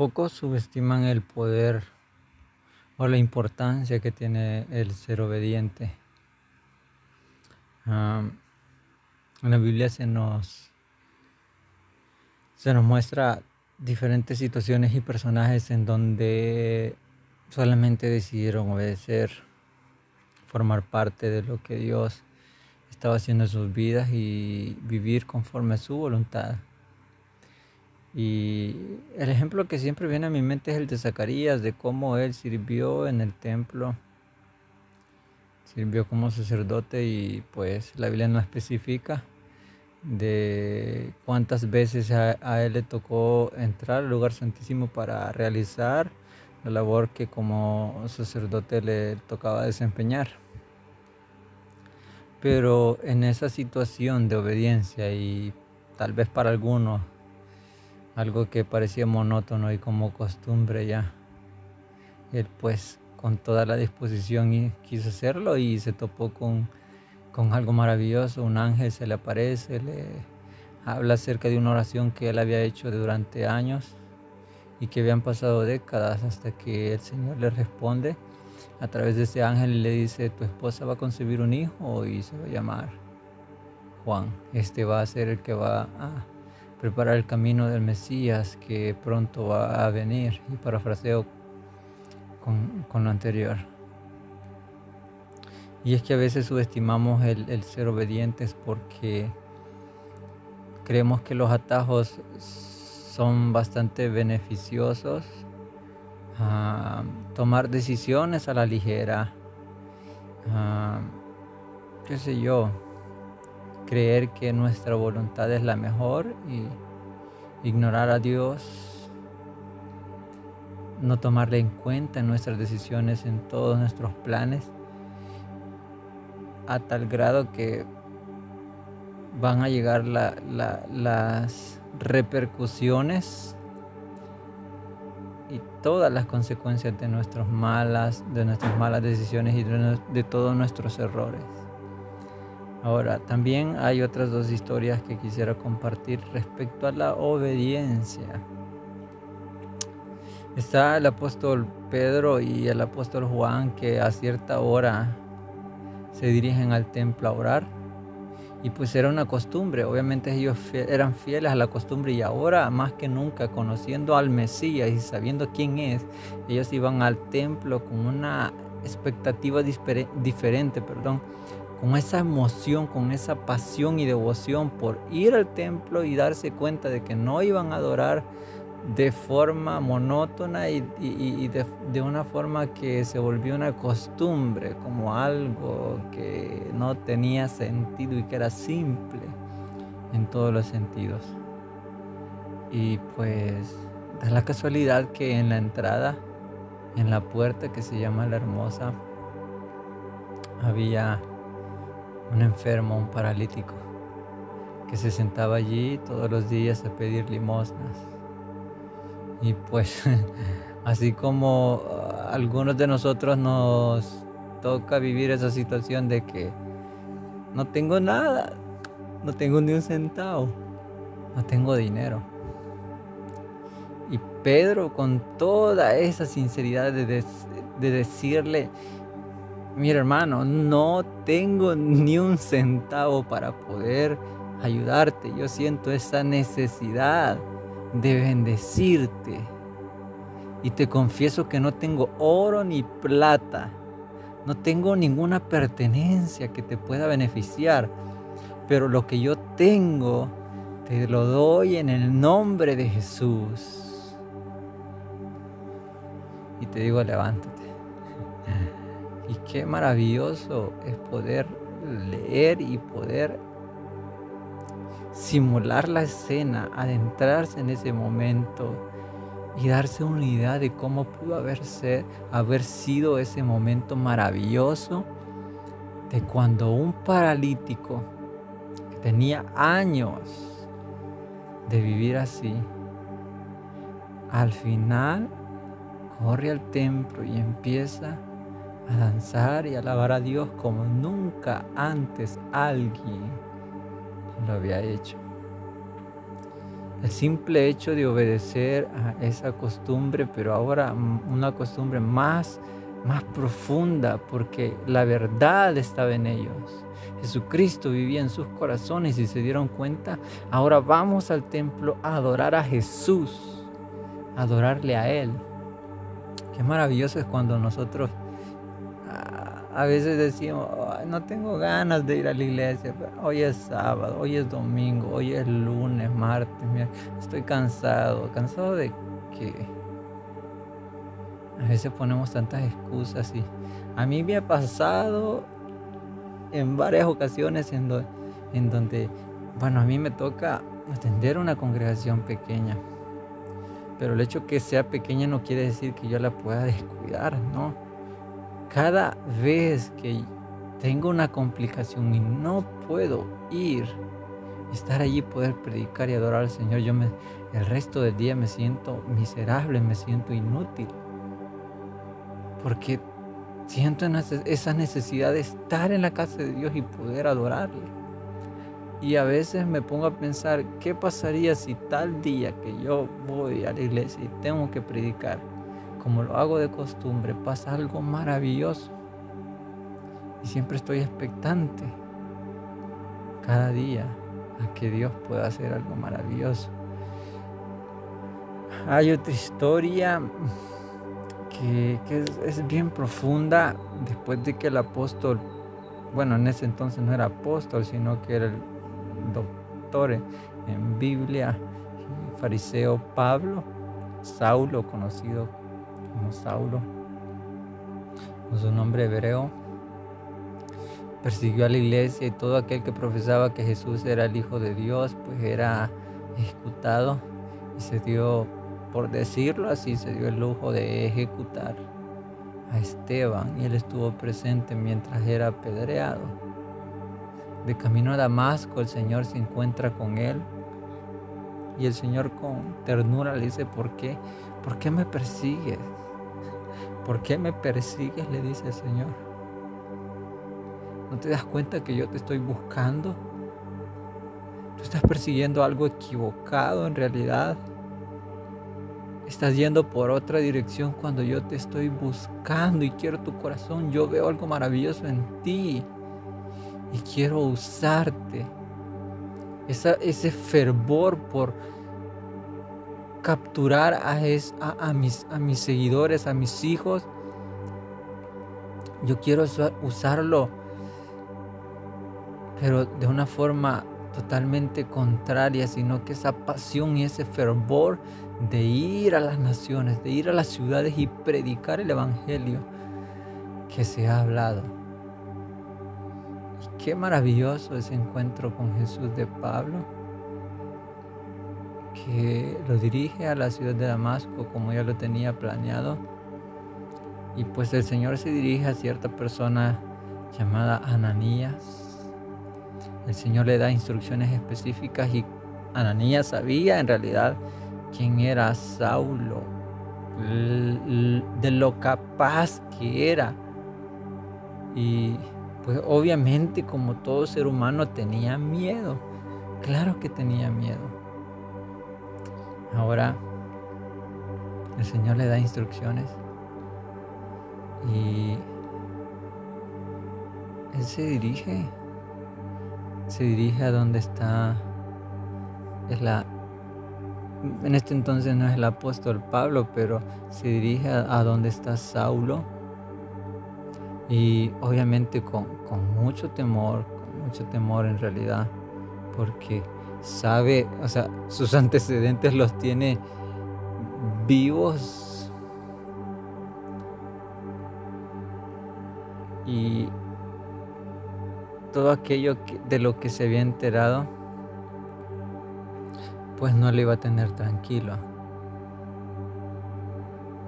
Pocos subestiman el poder o la importancia que tiene el ser obediente. en la Biblia se nos, se nos muestra diferentes situaciones y personajes en donde solamente decidieron obedecer, formar parte de lo que Dios estaba haciendo en sus vidas y vivir conforme a su voluntad. Y el ejemplo que siempre viene a mi mente es el de Zacarías, de cómo él sirvió en el templo, sirvió como sacerdote y pues la Biblia no especifica de cuántas veces a, él le tocó entrar al lugar santísimo para realizar la labor que como sacerdote le tocaba desempeñar. Pero en esa situación de obediencia y tal vez para algunos algo que parecía monótono y como costumbre ya. Él pues con toda la disposición quiso hacerlo y se topó con, con algo maravilloso. Un ángel se le aparece, le habla acerca de una oración que él había hecho durante años y que habían pasado décadas hasta que el Señor le responde a través de ese ángel y le dice, tu esposa va a concebir un hijo y se va a llamar Juan. Este va a ser el que va a preparar el camino del Mesías que pronto va a venir. Y parafraseo con, con lo anterior. Y es que a veces subestimamos el, ser obedientes porque creemos que los atajos son bastante beneficiosos. tomar decisiones a la ligera. qué sé yo creer que nuestra voluntad es la mejor y ignorar a Dios, no tomarle en cuenta en nuestras decisiones, en todos nuestros planes, a tal grado que van a llegar las repercusiones y todas las consecuencias de nuestras malas, de nuestras malas decisiones y de todos nuestros errores. Ahora, también hay otras dos historias que quisiera compartir respecto a la obediencia. Está el apóstol Pedro y el apóstol Juan que a cierta hora se dirigen al templo a orar. Y pues era una costumbre, obviamente ellos eran fieles a la costumbre y ahora más que nunca conociendo al Mesías y sabiendo quién es, ellos iban al templo con una expectativa diferente, perdón, con esa emoción, con esa pasión y devoción por ir al templo y darse cuenta de que no iban a adorar de forma monótona y, de, una forma que se volvió una costumbre, como algo que no tenía sentido y que era simple en todos los sentidos. Y pues da la casualidad que en la entrada, en la puerta que se llama la hermosa, había un enfermo, un paralítico, que se sentaba allí todos los días a pedir limosnas. Y pues, así como a algunos de nosotros nos toca vivir esa situación de que no tengo nada, no tengo ni un centavo, no tengo dinero. Y Pedro con toda esa sinceridad de, de decirle, Mira hermano, no tengo ni un centavo para poder ayudarte. Yo siento esa necesidad de bendecirte. Y te confieso que no tengo oro ni plata. No tengo ninguna pertenencia que te pueda beneficiar. Pero lo que yo tengo, te lo doy en el nombre de Jesús. Y te digo, levántate. Y qué maravilloso es poder leer y poder simular la escena, adentrarse en ese momento y darse una idea de cómo pudo haber sido ese momento maravilloso de cuando un paralítico que tenía años de vivir así, al final corre al templo y empieza a danzar y alabar a Dios como nunca antes alguien lo había hecho. el simple hecho de obedecer a esa costumbre, pero ahora una costumbre más, más profunda, porque la verdad estaba en ellos. Jesucristo vivía en sus corazones y se dieron cuenta, ahora vamos al templo a adorar a Jesús, adorarle a Él. Qué maravilloso es cuando nosotros a veces decimos, no tengo ganas de ir a la iglesia, hoy es sábado, hoy es domingo, hoy es lunes, martes, estoy cansado, cansado de que a veces ponemos tantas excusas y a mí me ha pasado en varias ocasiones en, en donde, bueno, a mí me toca atender una congregación pequeña, pero el hecho que sea pequeña no quiere decir que yo la pueda descuidar, ¿no? Cada vez que tengo una complicación y no puedo ir, estar allí, poder predicar y adorar al Señor, yo me, el resto del día me siento miserable, me siento inútil. Porque siento esa necesidad de estar en la casa de Dios y poder adorarle. Y a veces me pongo a pensar, ¿qué pasaría si tal día que yo voy a la iglesia y tengo que predicar, como lo hago de costumbre, pasa algo maravilloso. Y siempre estoy expectante cada día a que Dios pueda hacer algo maravilloso. Hay otra historia que, es, bien profunda después de que el apóstol, bueno, en ese entonces no era apóstol, sino que era el doctor en Biblia, fariseo Pablo, Saulo, conocido Saulo, con su nombre hebreo, persiguió a la iglesia y todo aquel que profesaba que Jesús era el Hijo de Dios, pues era ejecutado y se dio, por decirlo así, se dio el lujo de ejecutar a Esteban y él estuvo presente mientras era apedreado. De camino a Damasco el Señor se encuentra con él y el Señor con ternura le dice, ¿por qué? ¿Por qué me persigues? ¿Por qué me persigues? le dice el Señor. ¿No te das cuenta que yo te estoy buscando? Tú estás persiguiendo algo equivocado en realidad. Estás yendo por otra dirección cuando yo te estoy buscando y quiero tu corazón. Yo veo algo maravilloso en ti y quiero usarte. ese fervor por capturar a, mis, a mis seguidores, a mis hijos. Yo quiero usarlo, pero de una forma totalmente contraria, sino que esa pasión y ese fervor de ir a las naciones, de ir a las ciudades y predicar el Evangelio que se ha hablado. Y qué maravilloso ese encuentro con Jesús de Pablo que lo dirige a la ciudad de Damasco como ya lo tenía planeado. Y pues el Señor se dirige a cierta persona llamada Ananías. El Señor le da instrucciones específicas y Ananías sabía en realidad quién era Saulo, de lo capaz que era. Y pues obviamente como todo ser humano tenía miedo. Claro que tenía miedo. Ahora el Señor le da instrucciones y Él se dirige, se dirige a donde está, es la, en este entonces no es el apóstol Pablo, pero se dirige a, donde está Saulo y obviamente con, con mucho temor, con mucho temor en realidad, porque sabe, o sea, sus antecedentes los tiene vivos. Y todo aquello de lo que se había enterado, pues no le iba a tener tranquilo.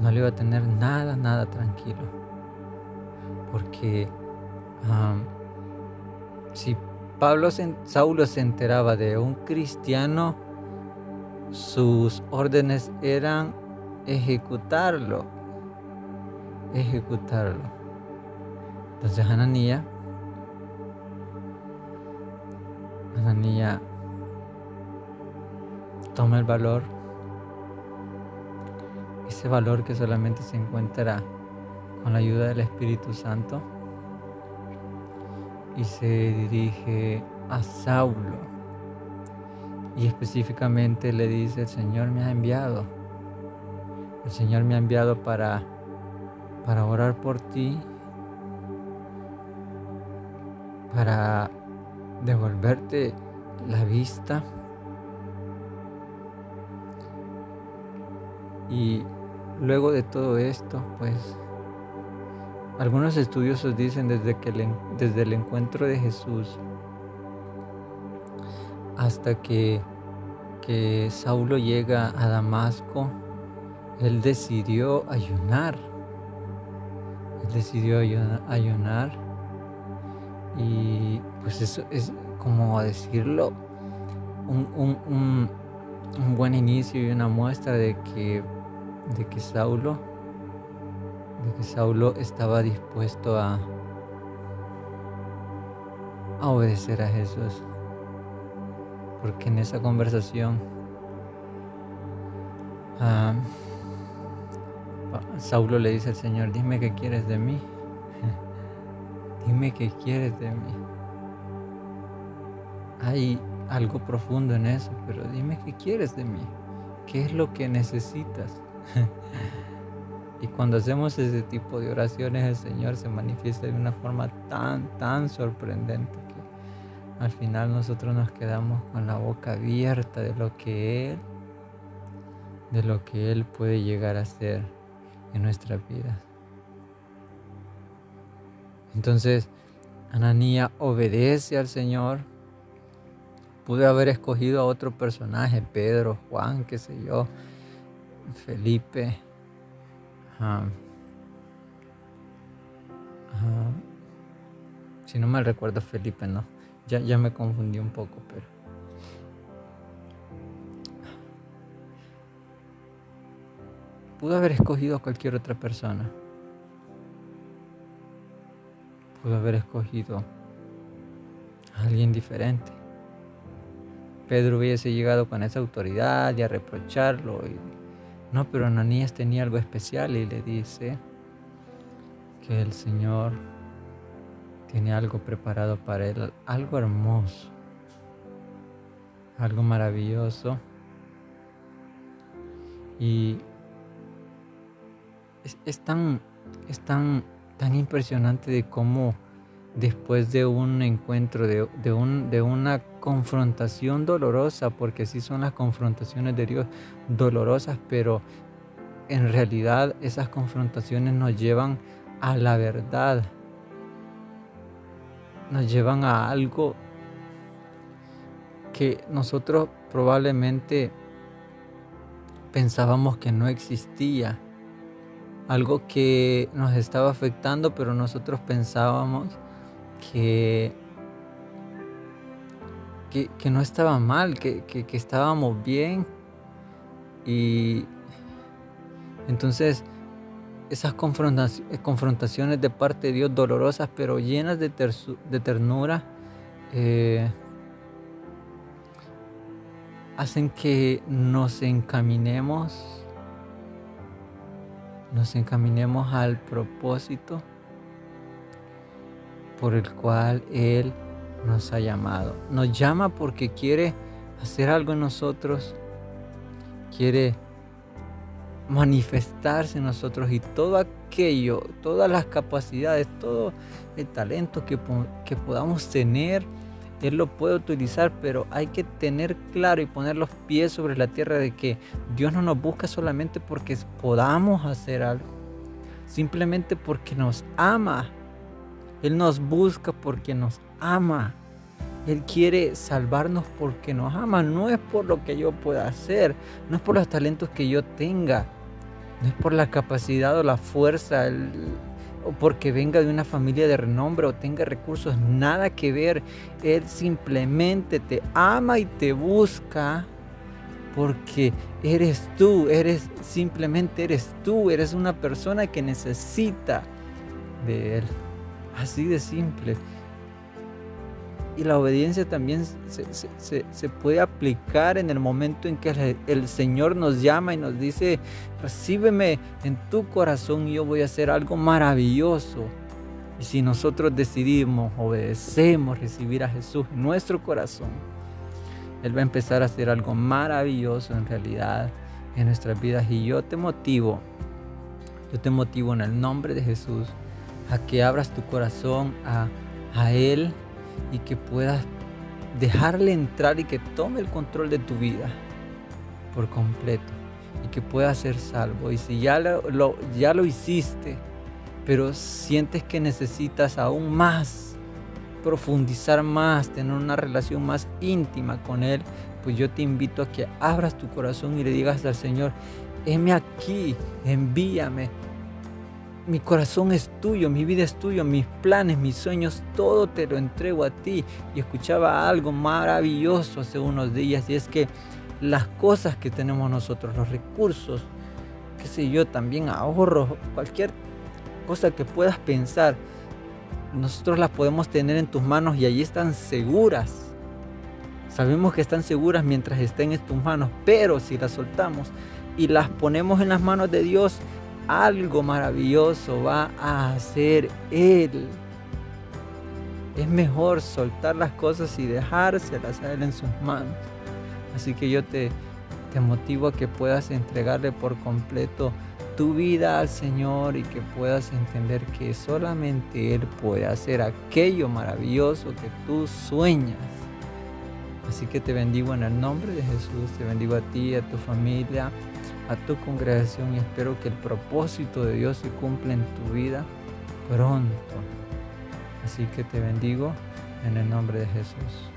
No le iba a tener nada, nada tranquilo. Porque si Pablo Saulo se enteraba de un cristiano, sus órdenes eran ejecutarlo, ejecutarlo. Entonces Ananía, Ananía toma el valor, ese valor que solamente se encuentra con la ayuda del Espíritu Santo y se dirige a Saulo. Y específicamente le dice, el Señor me ha enviado, el Señor me ha enviado para, para orar por ti, para devolverte la vista. Y luego de todo esto, pues algunos estudiosos dicen desde, que desde el encuentro de Jesús hasta que, que Saulo llega a Damasco, él decidió ayunar. Él decidió ayunar y pues eso es como decirlo, un, un buen inicio y una muestra de que, de que Saulo de que Saulo estaba dispuesto a, obedecer a Jesús. Porque en esa conversación ah, Saulo le dice al Señor, dime qué quieres de mí. dime qué quieres de mí. Hay algo profundo en eso, pero dime qué quieres de mí. ¿Qué es lo que necesitas? Y cuando hacemos ese tipo de oraciones, el Señor se manifiesta de una forma tan, tan sorprendente que al final nosotros nos quedamos con la boca abierta de lo que Él, de lo que Él puede llegar a hacer en nuestra vida. Entonces, Ananía obedece al Señor. Pude haber escogido a otro personaje, Pedro, Juan, qué sé yo, Felipe, si no me recuerdo Felipe, no. Ya, ya me confundí un poco, pero. Pudo haber escogido a cualquier otra persona. Pudo haber escogido a alguien diferente. Pedro hubiese llegado con esa autoridad y a reprocharlo y no, pero Ananías tenía algo especial y le dice que el Señor tiene algo preparado para él, algo hermoso, algo maravilloso. Y es, tan, es tan, tan impresionante de cómo después de un encuentro, de, un, de una confrontación dolorosa, porque sí son las confrontaciones de Dios dolorosas, pero en realidad esas confrontaciones nos llevan a la verdad, nos llevan a algo que nosotros probablemente pensábamos que no existía, algo que nos estaba afectando, pero nosotros pensábamos que, que, no estaba mal, que, que, estábamos bien. Y entonces esas confrontaciones de parte de Dios dolorosas pero llenas de, ternura eh, hacen que nos encaminemos, nos encaminemos al propósito por el cual Él nos ha llamado. Nos llama porque quiere hacer algo en nosotros, quiere manifestarse en nosotros y todo aquello, todas las capacidades, todo el talento que, que podamos tener, Él lo puede utilizar, pero hay que tener claro y poner los pies sobre la tierra de que Dios no nos busca solamente porque podamos hacer algo, simplemente porque nos ama él nos busca porque nos ama. Él quiere salvarnos porque nos ama. No es por lo que yo pueda hacer. No es por los talentos que yo tenga. No es por la capacidad o la fuerza. o porque venga de una familia de renombre o tenga recursos. Nada que ver. Él simplemente te ama y te busca porque eres tú, eres simplemente eres tú, eres una persona que necesita de Él. Así de simple. Y la obediencia también se, puede aplicar en el momento en que el Señor nos llama y nos dice, recíbeme en tu corazón y yo voy a hacer algo maravilloso. Y si nosotros decidimos, obedecemos, recibir a Jesús en nuestro corazón, Él va a empezar a hacer algo maravilloso en realidad en nuestras vidas. Y yo te motivo, yo te motivo en el nombre de Jesús a que abras tu corazón a, a Él y que puedas dejarle entrar y que tome el control de tu vida por completo y que puedas ser salvo. Y si ya lo, ya lo hiciste, pero sientes que necesitas aún más, profundizar más, tener una relación más íntima con Él, pues yo te invito a que abras tu corazón y le digas al Señor, heme aquí, envíame, mi corazón es tuyo, mi vida es tuyo, mis planes, mis sueños, todo te lo entrego a ti. Y escuchaba algo maravilloso hace unos días y es que las cosas que tenemos nosotros, los recursos, qué sé yo, también ahorros, cualquier cosa que puedas pensar, nosotros las podemos tener en tus manos y allí están seguras. Sabemos que están seguras mientras estén en tus manos, pero si las soltamos y las ponemos en las manos de Dios, algo maravilloso va a hacer Él. Es mejor soltar las cosas y dejárselas a Él en sus manos. Así que yo te, te motivo a que puedas entregarle por completo tu vida al Señor y que puedas entender que solamente Él puede hacer aquello maravilloso que tú sueñas. Así que te bendigo en el nombre de Jesús, te bendigo a ti, a tu familia, a tu congregación y espero que el propósito de Dios se cumpla en tu vida pronto. Así que te bendigo en el nombre de Jesús.